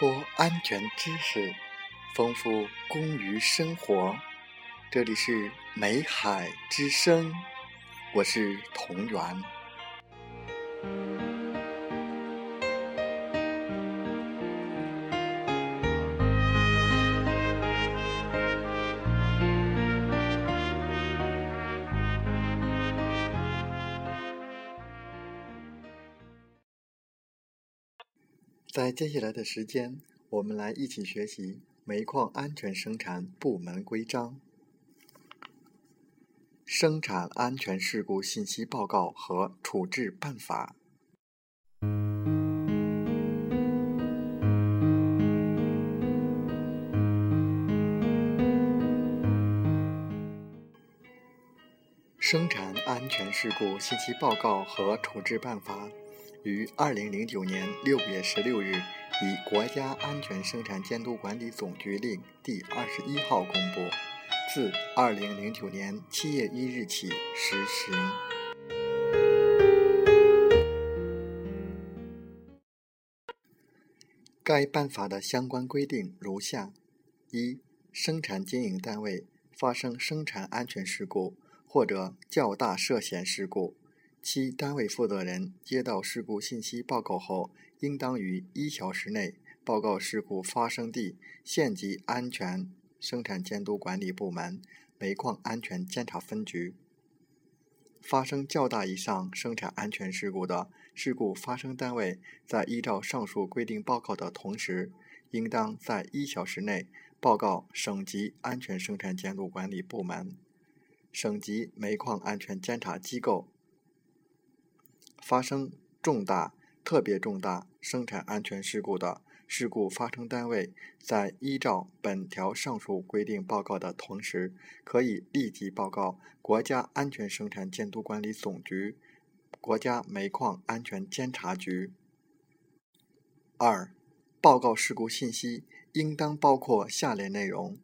播安全知识，丰富工于生活。这里是美海之声，我是童源。在接下来的时间，我们来一起学习《煤矿安全生产部门规章》《生产安全事故信息报告和处置办法》。《生产安全事故信息报告和处置办法》。于二零零九年六月十六日以国家安全生产监督管理总局令第二十一号公布，自二零零九年七月一日起实行。该办法的相关规定如下：一、生产经营单位发生生产安全事故或者较大涉嫌事故。其单位负责人接到事故信息报告后，应当于一小时内报告事故发生地县级安全生产监督管理部门煤矿安全监察分局。发生较大以上生产安全事故的事故发生单位，在依照上述规定报告的同时，应当在一小时内报告省级安全生产监督管理部门、省级煤矿安全监察机构。发生重大、特别重大生产安全事故的事故发生单位，在依照本条上述规定报告的同时，可以立即报告国家安全生产监督管理总局、国家煤矿安全监察局。二、报告事故信息应当包括下列内容：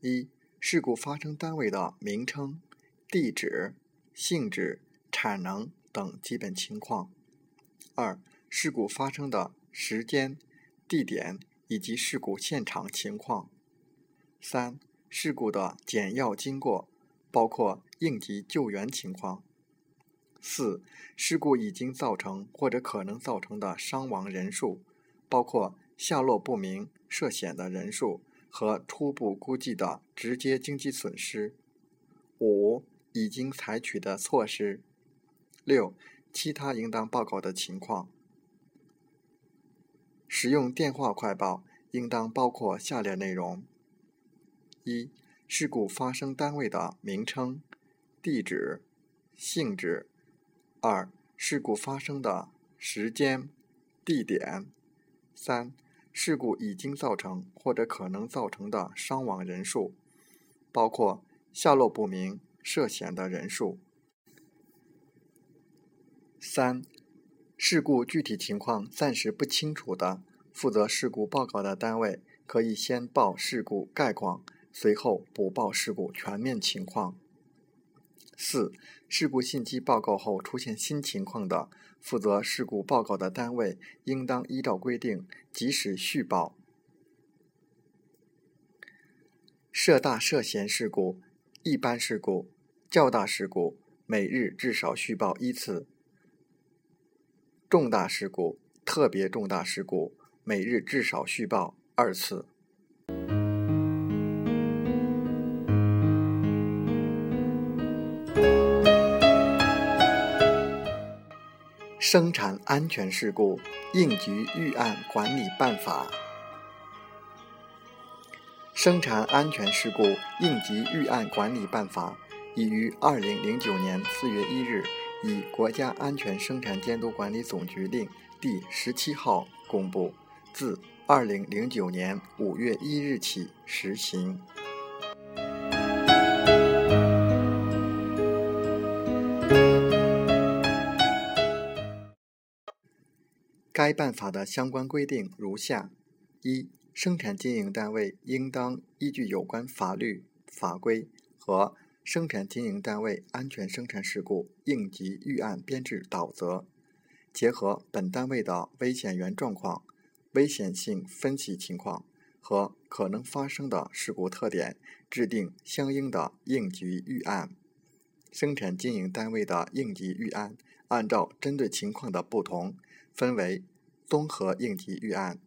一、事故发生单位的名称、地址、性质、产能。等基本情况。二、事故发生的时间、地点以及事故现场情况。三、事故的简要经过，包括应急救援情况。四、事故已经造成或者可能造成的伤亡人数，包括下落不明、涉险的人数和初步估计的直接经济损失。五、已经采取的措施。六、其他应当报告的情况。使用电话快报应当包括下列内容：一、事故发生单位的名称、地址、性质；二、事故发生的时间、地点；三、事故已经造成或者可能造成的伤亡人数，包括下落不明、涉险的人数。三、事故具体情况暂时不清楚的，负责事故报告的单位可以先报事故概况，随后补报事故全面情况。四、事故信息报告后出现新情况的，负责事故报告的单位应当依照规定及时续报。涉大涉嫌事故、一般事故、较大事故，每日至少续报一次。重大事故、特别重大事故，每日至少续报二次。生产安全事故应急预案管理办法。生产安全事故应急预案管理办法已于二零零九年四月一日。以国家安全生产监督管理总局令第十七号公布，自二零零九年五月一日起实行。该办法的相关规定如下：一、生产经营单位应当依据有关法律法规和。生产经营单位安全生产事故应急预案编制导则，结合本单位的危险源状况，危险性分析情况和可能发生的事故特点，制定相应的应急预案。生产经营单位的应急预案，按照针对情况的不同，分为综合应急预案、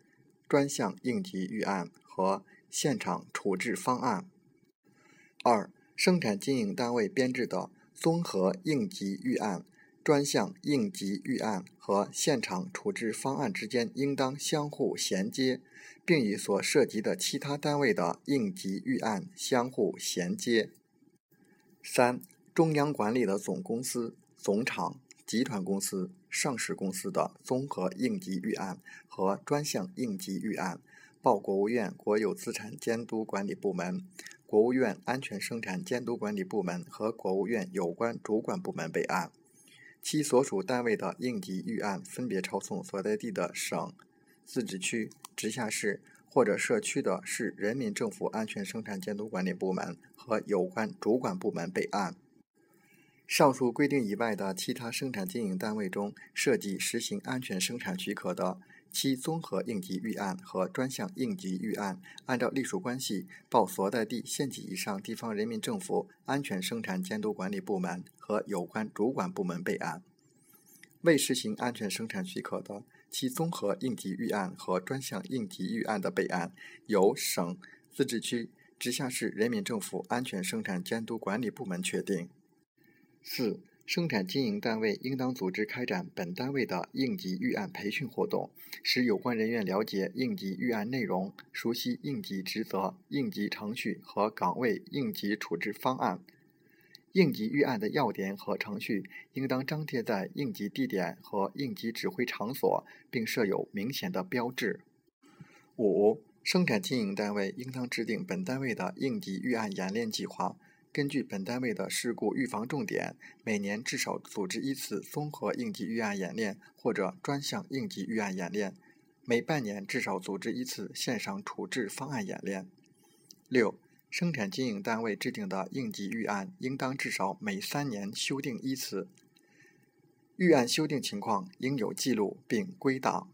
专项应急预案和现场处置方案。二、生产经营单位编制的综合应急预案。专项应急预案和现场处置方案之间应当相互衔接，并与所涉及的其他单位的应急预案相互衔接。三、中央管理的总公司、总厂、集团公司、上市公司的综合应急预案和专项应急预案，报国务院国有资产监督管理部门、国务院安全生产监督管理部门和国务院有关主管部门备案。其所属单位的应急预案分别抄送所在地的省、自治区、直辖市或者社区的市人民政府安全生产监督管理部门和有关主管部门备案。上述规定以外的其他生产经营单位中涉及实行安全生产许可的，其综合应急预案和专项应急预案，按照隶属关系报所在地县级以上地方人民政府安全生产监督管理部门和有关主管部门备案。未实行安全生产许可的，其综合应急预案和专项应急预案的备案，由省、自治区、直辖市人民政府安全生产监督管理部门确定。四、生产经营单位应当组织开展本单位的应急预案培训活动，使有关人员了解应急预案内容，熟悉应急职责、应急程序和岗位应急处置方案。应急预案的要点和程序应当张贴在应急地点和应急指挥场所，并设有明显的标志。五、生产经营单位应当制定本单位的应急预案演练计划。根据本单位的事故预防重点，每年至少组织一次综合应急预案演练或者专项应急预案演练；每半年至少组织一次现场处置方案演练。六、生产经营单位制定的应急预案应当至少每三年修订一次，预案修订情况应有记录并归档。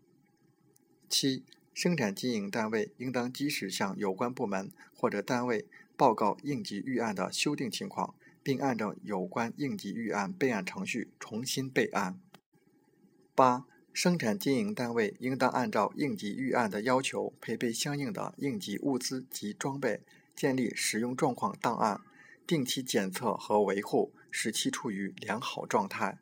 七、生产经营单位应当及时向有关部门或者单位。报告应急预案的修订情况，并按照有关应急预案备案程序重新备案。八、生产经营单位应当按照应急预案的要求，配备相应的应急物资及装备，建立使用状况档案，定期检测和维护，使其处于良好状态。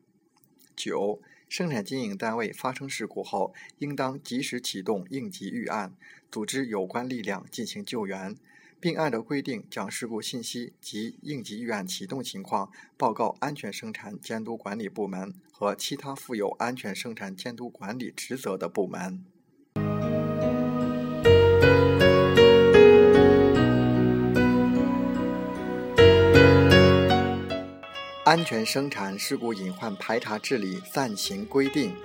九、生产经营单位发生事故后，应当及时启动应急预案，组织有关力量进行救援。并按照规定将事故信息及应急预案启动情况报告安全生产监督管理部门和其他负有安全生产监督管理职责的部门。安全生产事故隐患排查治理暂行规定。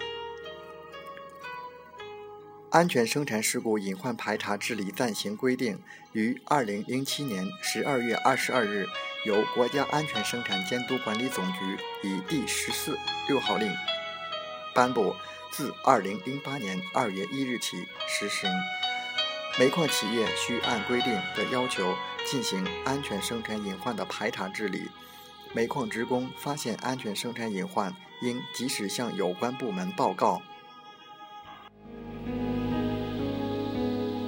安全生产事故隐患排查治理暂行规定于二零零七年十二月二十二日由国家安全生产监督管理总局以第十四六号令颁布，自二零零八年二月一日起实行。煤矿企业需按规定的要求进行安全生产隐患的排查治理。煤矿职工发现安全生产隐患，应及时向有关部门报告。